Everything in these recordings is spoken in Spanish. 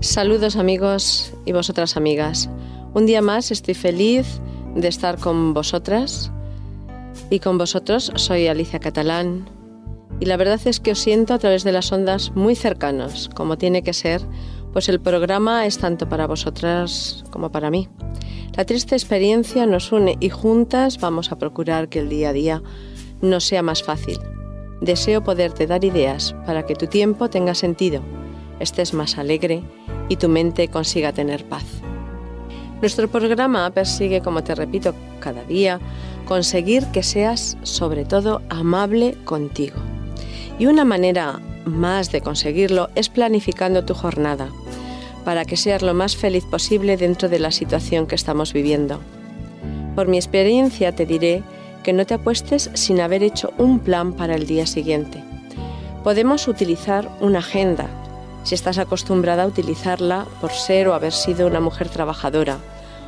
Saludos amigos y vosotras amigas. Un día más estoy feliz de estar con vosotras y con vosotros soy Alicia Catalán y la verdad es que os siento a través de las ondas muy cercanos, como tiene que ser, pues el programa es tanto para vosotras como para mí. La triste experiencia nos une y juntas vamos a procurar que el día a día nos sea más fácil. Deseo poderte dar ideas para que tu tiempo tenga sentido, estés más alegre y tu mente consiga tener paz. Nuestro programa persigue, como te repito cada día, conseguir que seas sobre todo amable contigo. Y una manera más de conseguirlo es planificando tu jornada, para que seas lo más feliz posible dentro de la situación que estamos viviendo. Por mi experiencia te diré que no te apuestes sin haber hecho un plan para el día siguiente. Podemos utilizar una agenda si estás acostumbrada a utilizarla por ser o haber sido una mujer trabajadora,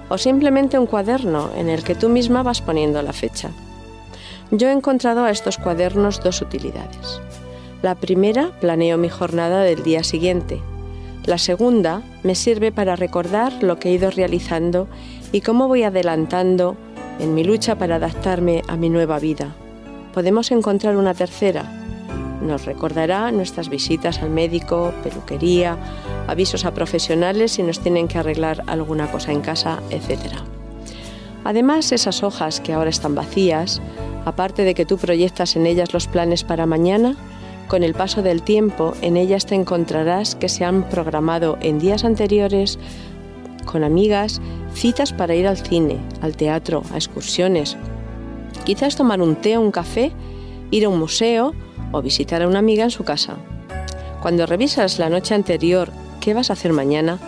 o simplemente un cuaderno en el que tú misma vas poniendo la fecha. Yo he encontrado a estos cuadernos dos utilidades. La primera, planeo mi jornada del día siguiente. La segunda, me sirve para recordar lo que he ido realizando y cómo voy adelantando en mi lucha para adaptarme a mi nueva vida. Podemos encontrar una tercera, nos recordará nuestras visitas al médico, peluquería, avisos a profesionales si nos tienen que arreglar alguna cosa en casa, etc. Además, esas hojas que ahora están vacías, aparte de que tú proyectas en ellas los planes para mañana, con el paso del tiempo en ellas te encontrarás que se han programado en días anteriores con amigas citas para ir al cine, al teatro, a excursiones. Quizás tomar un té o un café, ir a un museo o visitar a una amiga en su casa. Cuando revisas la noche anterior qué vas a hacer mañana,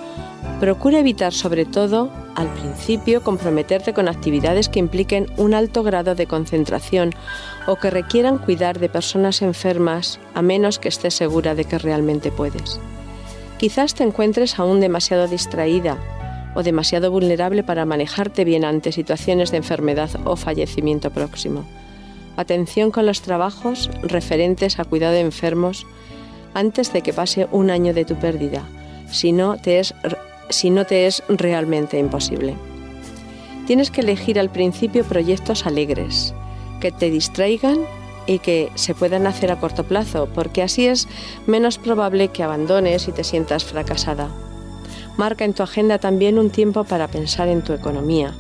procura evitar sobre todo al principio comprometerte con actividades que impliquen un alto grado de concentración o que requieran cuidar de personas enfermas a menos que estés segura de que realmente puedes. Quizás te encuentres aún demasiado distraída o demasiado vulnerable para manejarte bien ante situaciones de enfermedad o fallecimiento próximo. Atención con los trabajos referentes a cuidado de enfermos antes de que pase un año de tu pérdida, si no te es, si no te es realmente imposible. Tienes que elegir al principio proyectos alegres, que te distraigan y que se puedan hacer a corto plazo, porque así es menos probable que abandones y te sientas fracasada. Marca en tu agenda también un tiempo para pensar en tu economía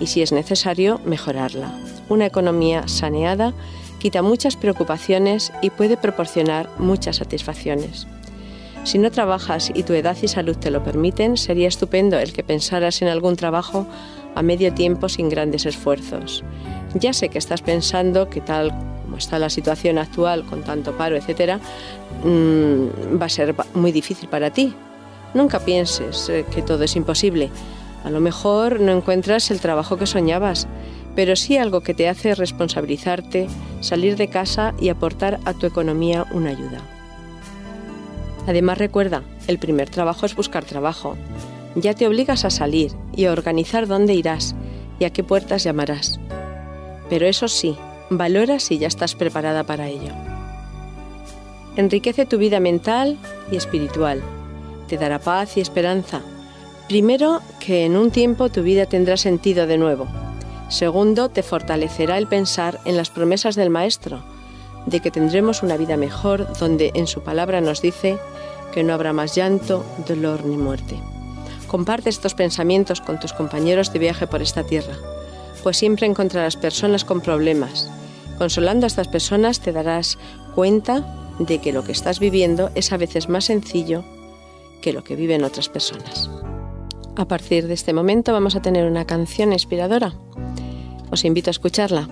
y, si es necesario, mejorarla. Una economía saneada quita muchas preocupaciones y puede proporcionar muchas satisfacciones. Si no trabajas y tu edad y salud te lo permiten, sería estupendo el que pensaras en algún trabajo a medio tiempo sin grandes esfuerzos. Ya sé que estás pensando que tal como está la situación actual con tanto paro, etcétera, mm, va a ser muy difícil para ti. Nunca pienses eh, que todo es imposible. A lo mejor no encuentras el trabajo que soñabas, pero sí algo que te hace responsabilizarte, salir de casa y aportar a tu economía una ayuda. Además recuerda, el primer trabajo es buscar trabajo. Ya te obligas a salir y a organizar dónde irás y a qué puertas llamarás. Pero eso sí, valora si ya estás preparada para ello. Enriquece tu vida mental y espiritual. Te dará paz y esperanza. Primero, que en un tiempo tu vida tendrá sentido de nuevo Segundo, te fortalecerá el pensar en las promesas del Maestro, de que tendremos una vida mejor donde en su palabra nos dice que no habrá más llanto, dolor ni muerte. Comparte estos pensamientos con tus compañeros de viaje por esta tierra, pues siempre encontrarás personas con problemas. Consolando a estas personas te darás cuenta de que lo que estás viviendo es a veces más sencillo que lo que viven otras personas. A partir de este momento vamos a tener una canción inspiradora os invito a escucharla.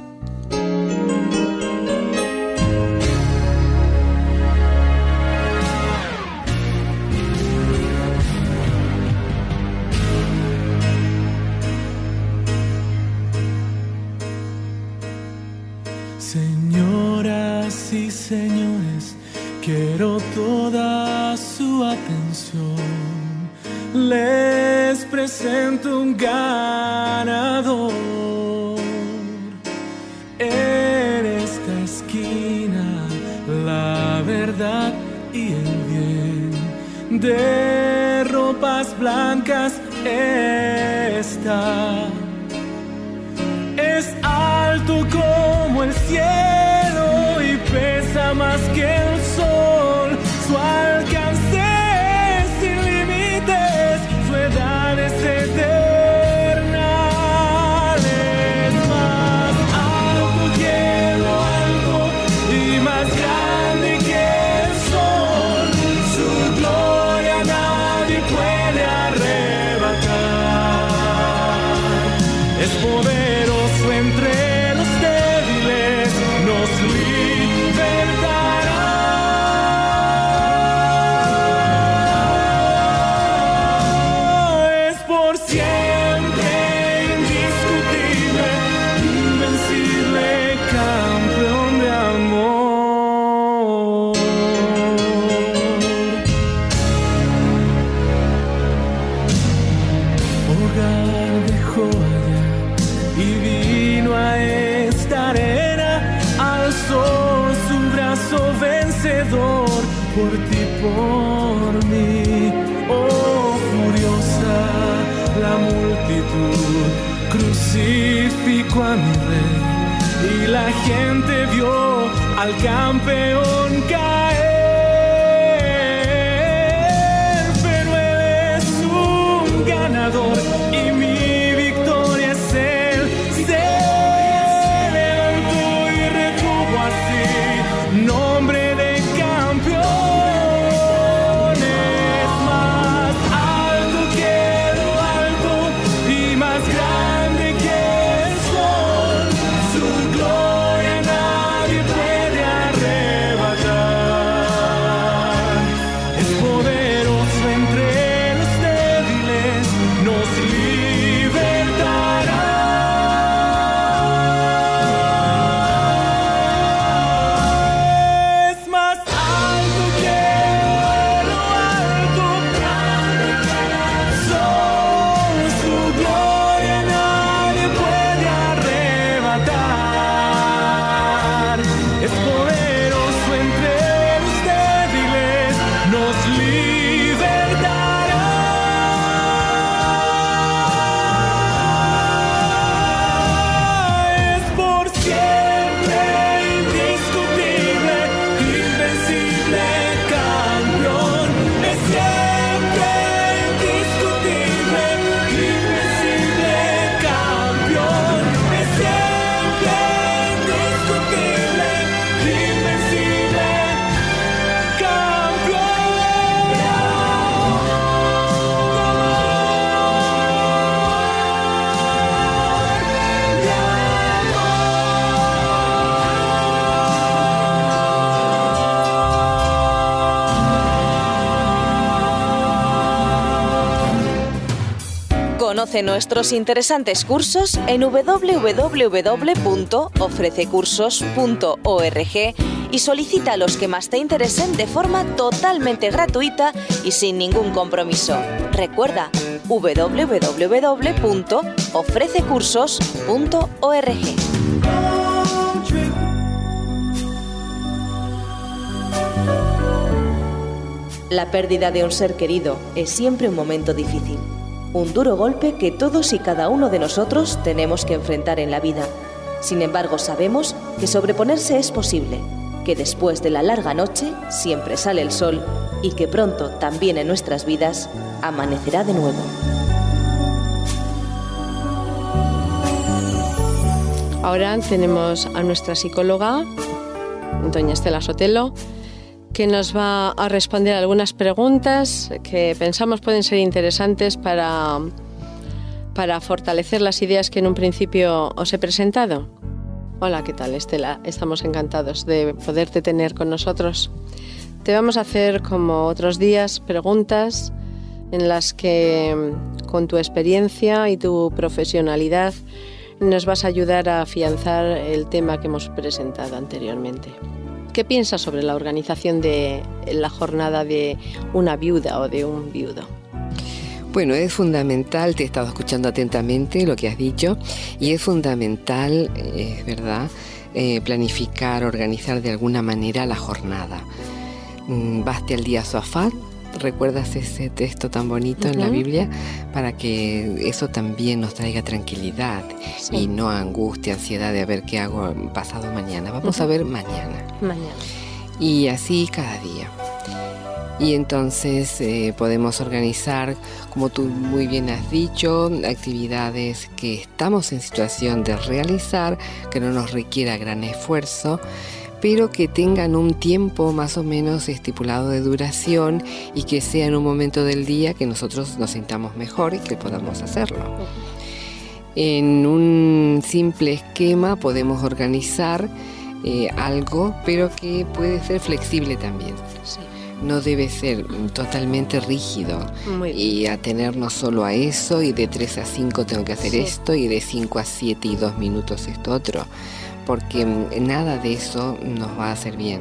Nuestros interesantes cursos en www.ofrececursos.org y solicita los que más te interesen de forma totalmente gratuita y sin ningún compromiso. Recuerda www.ofrececursos.org. La pérdida de un ser querido es siempre un momento difícil. Un duro golpe que todos y cada uno de nosotros tenemos que enfrentar en la vida. Sin embargo, sabemos que sobreponerse es posible, que después de la larga noche siempre sale el sol y que pronto también en nuestras vidas amanecerá de nuevo. Ahora tenemos a nuestra psicóloga, doña Estela Sotelo, que nos va a responder algunas preguntas que pensamos pueden ser interesantes para, para fortalecer las ideas que en un principio os he presentado. Hola, ¿qué tal Estela? Estamos encantados de poderte tener con nosotros. Te vamos a hacer, como otros días, preguntas en las que, con tu experiencia y tu profesionalidad, nos vas a ayudar a afianzar el tema que hemos presentado anteriormente. ¿Qué piensas sobre la organización de la jornada de una viuda o de un viudo? Bueno, es fundamental, te he estado escuchando atentamente lo que has dicho, y es fundamental, es verdad, eh, planificar, organizar de alguna manera la jornada. Mm, Baste al día su recuerdas ese texto tan bonito en la. Biblia, para que eso también nos traiga tranquilidad Sí. y no angustia, ansiedad de a ver qué hago pasado mañana. Vamos a ver mañana Mañana. y así cada día. Y entonces eh, podemos organizar, como tú muy bien has dicho, actividades que estamos en situación de realizar, que no nos requiera gran esfuerzo, pero que tengan un tiempo más o menos estipulado de duración y que sea en un momento del día que nosotros nos sintamos mejor y que podamos hacerlo. En un simple esquema podemos organizar eh, algo, pero que puede ser flexible también. Sí. No debe ser totalmente rígido y atenernos solo a eso y de 3 a 5 tengo que hacer Sí. esto y de 5 a 7 y 2 minutos esto otro, porque mm, nada de eso nos va a hacer bien.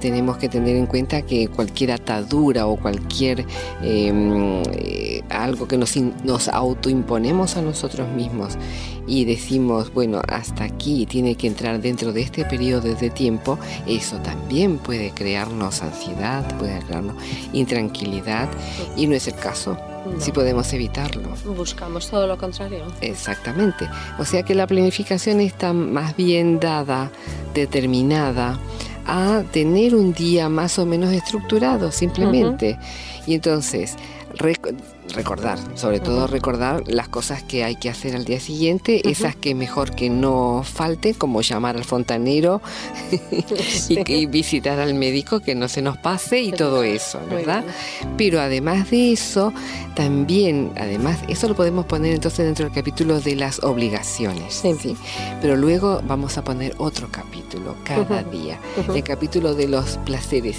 Tenemos que tener en cuenta que cualquier atadura o cualquier eh, eh, algo que nos, in- nos autoimponemos a nosotros mismos y decimos, bueno, hasta aquí tiene que entrar dentro de este periodo de tiempo, eso también puede crearnos ansiedad, puede crearnos intranquilidad y no es el caso, No. si podemos evitarlo. Buscamos todo lo contrario. Exactamente. O sea que la planificación está más bien dada, determinada a tener un día más o menos estructurado, simplemente. Y entonces, recordar, sobre todo recordar las cosas que hay que hacer al día siguiente, esas que mejor que no falten, como llamar al fontanero Sí. y, y visitar al médico, que no se nos pase y todo eso, ¿verdad? Pero además de eso, también, además, eso lo podemos poner entonces dentro del capítulo de las obligaciones. Sí. ¿sí? Pero luego vamos a poner otro capítulo cada día. El capítulo de los placeres,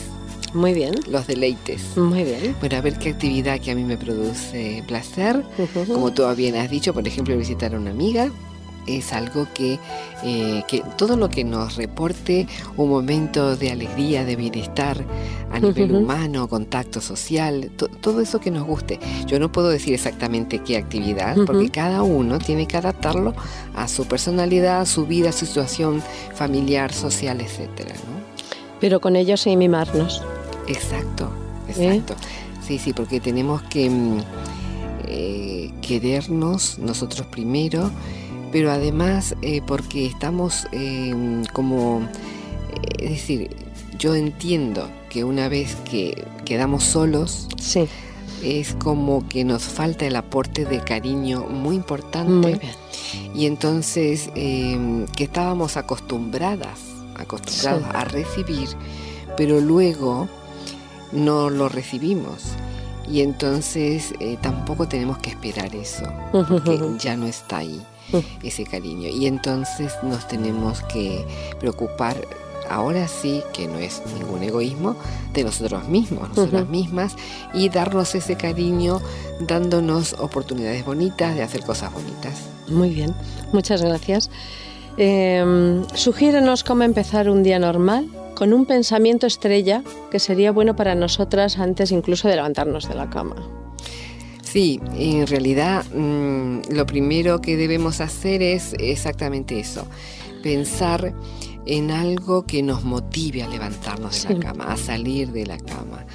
Muy bien. los deleites. Muy bien. Bueno, a ver qué actividad que a mí me produce placer. Ujú. Como tú bien has dicho, por ejemplo, visitar a una amiga es algo que, eh, que todo lo que nos reporte un momento de alegría, de bienestar a nivel Ujú. humano, contacto social, to- todo eso que nos guste. Yo no puedo decir exactamente qué actividad, Ujú. porque cada uno tiene que adaptarlo a su personalidad, a su vida, a su situación familiar, social, ¿no? Pero con ello sin mimarnos. Exacto, ¿Eh? exacto. Sí, sí, porque tenemos que mm, eh, querernos nosotros primero, pero además eh, porque estamos como, es decir, yo entiendo que una vez que quedamos solos, Sí. es como que nos falta el aporte de cariño muy importante Muy bien. y entonces eh, que estábamos acostumbradas, acostumbrados Sí. a recibir, pero luego no lo recibimos. Y entonces eh, tampoco tenemos que esperar eso, porque ya no está ahí ese cariño. Y entonces nos tenemos que preocupar, ahora sí, que no es ningún egoísmo, de nosotros mismos, nosotras mismas, y darnos ese cariño dándonos oportunidades bonitas de hacer cosas bonitas. Muy bien. Muchas gracias. Eh, sugiérenos cómo empezar un día normal con un pensamiento estrella que sería bueno para nosotras antes incluso de levantarnos de la cama. Sí, en realidad mm, lo primero que debemos hacer es exactamente eso, pensar en algo que nos motive a levantarnos de la cama, a salir de la cama,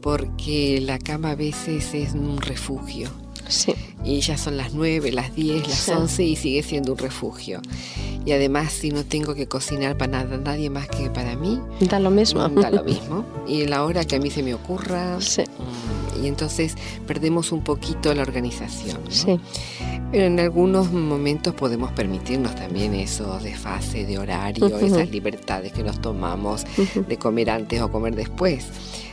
porque la cama a veces es un refugio Sí. y ya son las 9, las 10, las Sí. 11 y sigue siendo un refugio. Y además si no tengo que cocinar para nada, nadie más que para mí, Da lo mismo. da lo mismo. Y la hora que a mí se me ocurra, Sí. mm, y entonces perdemos un poquito la organización. ¿no? Sí. Pero en algunos momentos podemos permitirnos también eso de fase, de horario, esas libertades que nos tomamos de comer antes o comer después.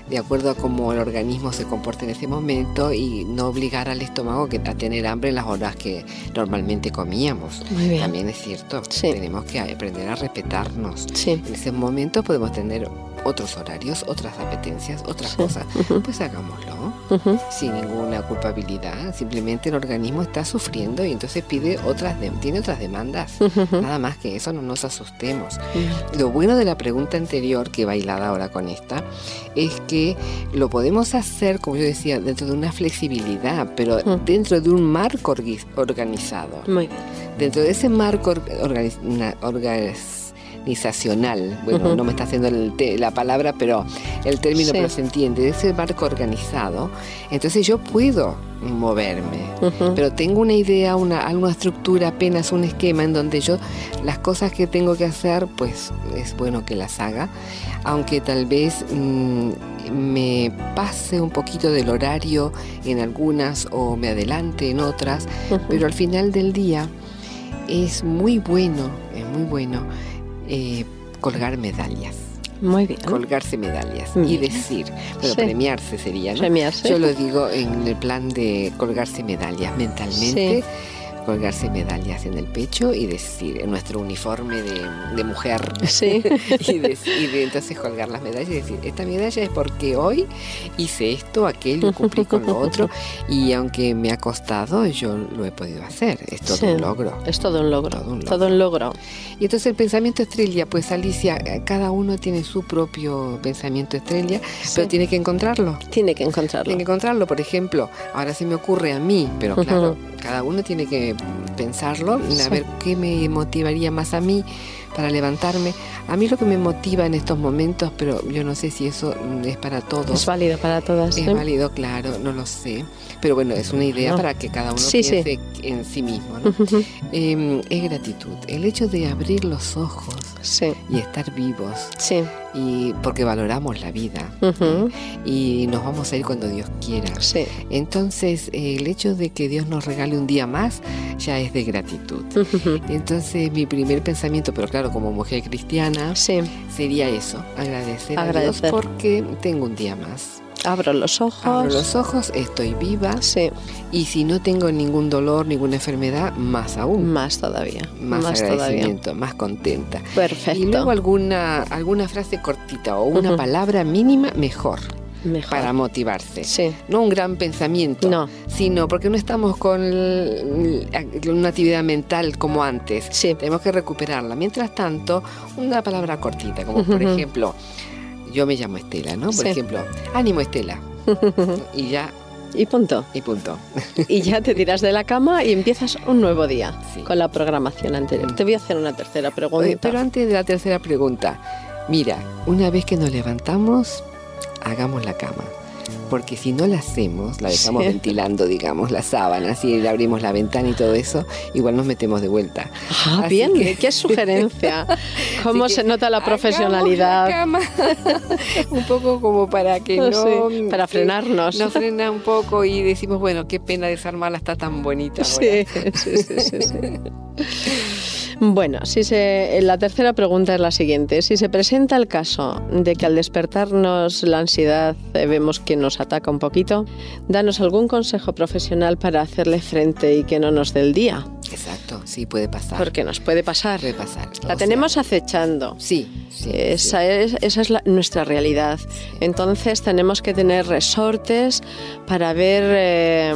De acuerdo a cómo el organismo se comporta en ese momento y no obligar al estómago que- a tener hambre en las horas que normalmente comíamos. Muy bien. También es cierto, Sí. tenemos que aprender a respetarnos. Sí. En ese momento podemos tener otros horarios, otras apetencias, otras Sí. cosas. Pues hagámoslo Ujú. sin ninguna culpabilidad. Simplemente el organismo está sufriendo y entonces pide otras, de- tiene otras demandas. Nada más que eso, no nos asustemos. Lo bueno de la pregunta anterior, que bailada ahora con esta, es que lo podemos hacer, como yo decía, dentro de una flexibilidad, pero dentro de un marco organizado. Muy bien. Dentro de ese marco or- organiz- na- organizacional, bueno, no me está haciendo el te- la palabra, pero el término, Sí. pero se entiende, de ese marco organizado, entonces yo puedo moverme. Pero tengo una idea, una, alguna estructura, apenas un esquema en donde yo las cosas que tengo que hacer, pues es bueno que las haga, aunque tal vez mm, me pase un poquito del horario en algunas o me adelante en otras, pero al final del día es muy bueno, es muy bueno eh, colgar medallas, Muy bien. colgarse medallas y decir, bueno, Sí. premiarse sería, ¿no? Premiarse. Yo lo digo en el plan de colgarse medallas mentalmente. Sí. Colgarse medallas en el pecho y decir, en nuestro uniforme de, de mujer. Sí. y, de, y de entonces colgar las medallas y decir, esta medalla es porque hoy hice esto, aquello, cumplí con lo otro. Y aunque me ha costado, yo lo he podido hacer. Es todo Sí. un logro. Es todo un logro. Todo un logro. Todo un logro. Y entonces el pensamiento estrella, pues Alicia, eh, cada uno tiene su propio pensamiento estrella, pero tiene que encontrarlo. Tiene que encontrarlo. Tiene que encontrarlo, por ejemplo, ahora se me ocurre a mí, pero claro, cada uno tiene que pensarlo, y a Sí. ver qué me motivaría más a mí para levantarme. A mí lo que me motiva en estos momentos, pero yo no sé si eso mm, es para todos. Es válido para todas. Es válido, claro, no lo sé. Pero bueno, es una idea No. para que cada uno Sí, sí. piense en sí mismo. ¿no? Em, es gratitud. El hecho de abrir los ojos Sí. y estar vivos, Sí. Y porque valoramos la vida. Y nos vamos a ir cuando Dios quiera. Sí. Entonces, eh, el hecho de que Dios nos regale un día más ya es de gratitud. Entonces, mi primer pensamiento, pero claro, como mujer cristiana, Sí. sería eso, agradecer, a. Dios porque tengo un día más. Abro los ojos. Abro los ojos, estoy viva Sí. y si no tengo ningún dolor, ninguna enfermedad, más aún. Más todavía. Más, Más todavía. agradecimiento, más contenta. Perfecto. Y luego alguna, alguna frase cortita o una palabra mínima mejor Mejor. para motivarse. Sí. No un gran pensamiento, No. sino porque no estamos con una actividad mental como antes. Sí. Tenemos que recuperarla. Mientras tanto, una palabra cortita, como por ejemplo, yo me llamo Estela, ¿no? Por Sí. ejemplo, ánimo Estela. y ya, Y punto. y punto. Y ya te tiras de la cama y empiezas un nuevo día Sí. con la programación anterior. Mm. Te voy a hacer una tercera pregunta. Oye, pero antes de la tercera pregunta, mira, una vez que nos levantamos, hagamos la cama. Porque si no la hacemos, la dejamos Sí. ventilando, digamos, las sábanas y le abrimos la ventana y todo eso, igual nos metemos de vuelta. Ah, Así bien, que- qué sugerencia. Cómo Así se nota la profesionalidad. la cama. un poco como para que no. Sí, para frenarnos. Nos frena un poco y decimos, bueno, qué pena desarmarla, está tan bonita. ahora. Sí, sí, sí, sí. Bueno, si se, la tercera pregunta es la siguiente. Si se presenta el caso de que al despertarnos la ansiedad eh, vemos que nos ataca un poquito, danos algún consejo profesional para hacerle frente y que no nos dé el día, Exacto, sí, puede pasar. porque nos puede pasar. puede pasar. La O sea, tenemos acechando. Sí, sí. Esa sí. es, esa es la- nuestra realidad. Entonces tenemos que tener resortes para ver eh,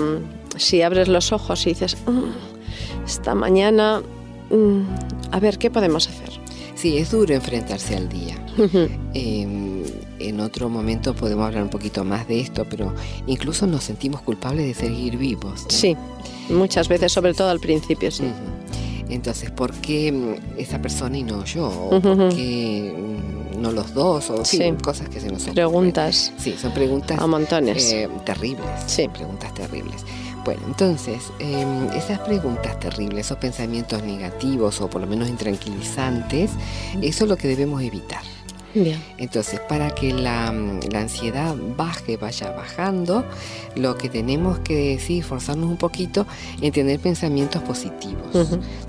si abres los ojos y dices, "Mm, esta mañana, mm, a ver, ¿qué podemos hacer? Sí, es duro enfrentarse al día. Eh, en otro momento podemos hablar un poquito más de esto, pero incluso nos sentimos culpables de seguir vivos. ¿no? Sí, muchas veces, sobre todo al principio, sí. Entonces, ¿por qué mm, esa persona y no yo? ¿O por qué mm, no los dos? O Sí. cosas que se nos ocurren. Preguntas Sí, son preguntas a montones. eh, terribles. Sí. Preguntas terribles. Bueno, entonces, eh, esas preguntas terribles, esos pensamientos negativos o por lo menos intranquilizantes, eso es lo que debemos evitar. Bien. Entonces, para que la, mm, la ansiedad baje, vaya bajando, lo que tenemos que decir, forzarnos un poquito en tener pensamientos positivos,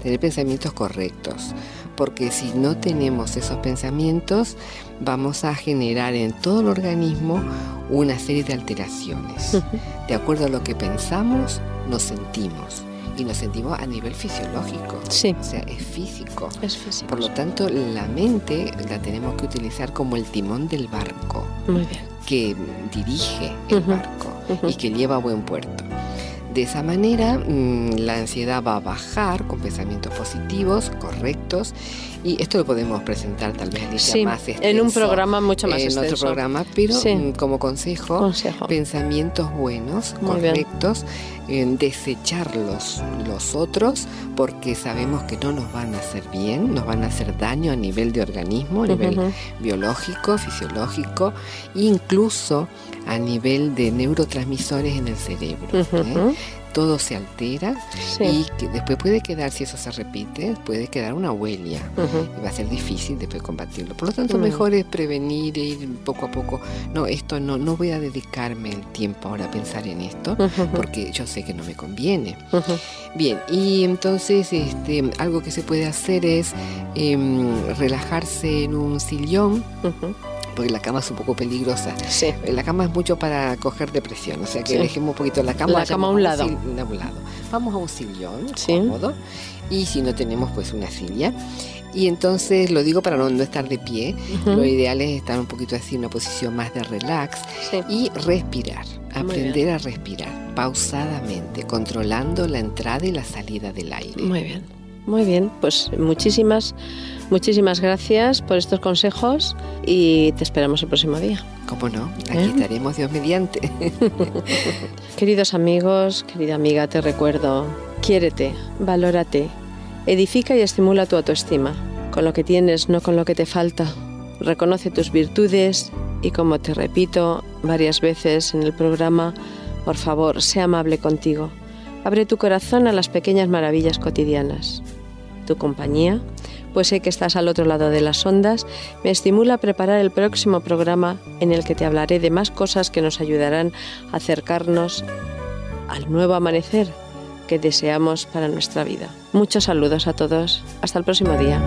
tener pensamientos correctos. Porque si no tenemos esos pensamientos, vamos a generar en todo el organismo una serie de alteraciones. De acuerdo a lo que pensamos, nos sentimos. Y nos sentimos a nivel fisiológico. Sí. O sea, es físico. Es físico. Por lo tanto, la mente la tenemos que utilizar como el timón del barco Muy bien. que dirige el barco y que lleva a buen puerto. De esa manera, mm, la ansiedad va a bajar con pensamientos positivos, correctos, y esto lo podemos presentar tal vez Alicia, Sí, más en un extenso programa mucho más en extenso. otro programa, pero Sí. mm, como consejo, Consejo. pensamientos buenos, Muy correctos, eh, desechar los, otros porque sabemos que no nos van a hacer bien, nos van a hacer daño a nivel de organismo, a nivel biológico, fisiológico, incluso a nivel de neurotransmisores en el cerebro. ¿eh? Todo se altera Sí. y que después puede quedar, si eso se repite, puede quedar una huella y va a ser difícil después combatirlo. Por lo tanto, mejor es prevenir e ir poco a poco. No, esto no, no voy a dedicarme el tiempo ahora a pensar en esto porque yo sé que no me conviene. Bien, y entonces este, algo que se puede hacer es em, relajarse en un sillón. Porque la cama es un poco peligrosa. Sí. La cama es mucho para coger depresión, o sea que Sí. dejemos un poquito la cama. La cama a un lado. de un lado. Vamos a un sillón Sí. cómodo y si no tenemos pues una silla. Y entonces lo digo para no, no estar de pie, Ujú. lo ideal es estar un poquito así en una posición más de relax Sí. y respirar, aprender a respirar pausadamente, controlando la entrada y la salida del aire. Muy bien. Muy bien. Pues muchísimas, muchísimas gracias por estos consejos y te esperamos el próximo día. ¿Cómo no? Aquí ¿Eh? estaremos Dios mediante. Queridos amigos, querida amiga, te recuerdo, quiérete, valórate, edifica y estimula tu autoestima, con lo que tienes, no con lo que te falta. Reconoce tus virtudes y como te repito varias veces en el programa, por favor, sé amable contigo. Abre tu corazón a las pequeñas maravillas cotidianas. Tu compañía, pues sé que estás al otro lado de las ondas, me estimula a preparar el próximo programa en el que te hablaré de más cosas que nos ayudarán a acercarnos al nuevo amanecer que deseamos para nuestra vida. Muchos saludos a todos. Hasta el próximo día.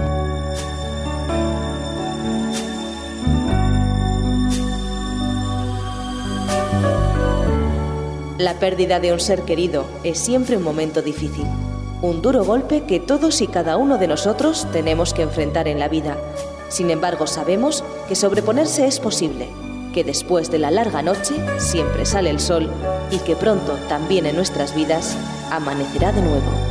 La pérdida de un ser querido es siempre un momento difícil, un duro golpe que todos y cada uno de nosotros tenemos que enfrentar en la vida. Sin embargo, sabemos que sobreponerse es posible, que después de la larga noche siempre sale el sol y que pronto también en nuestras vidas amanecerá de nuevo.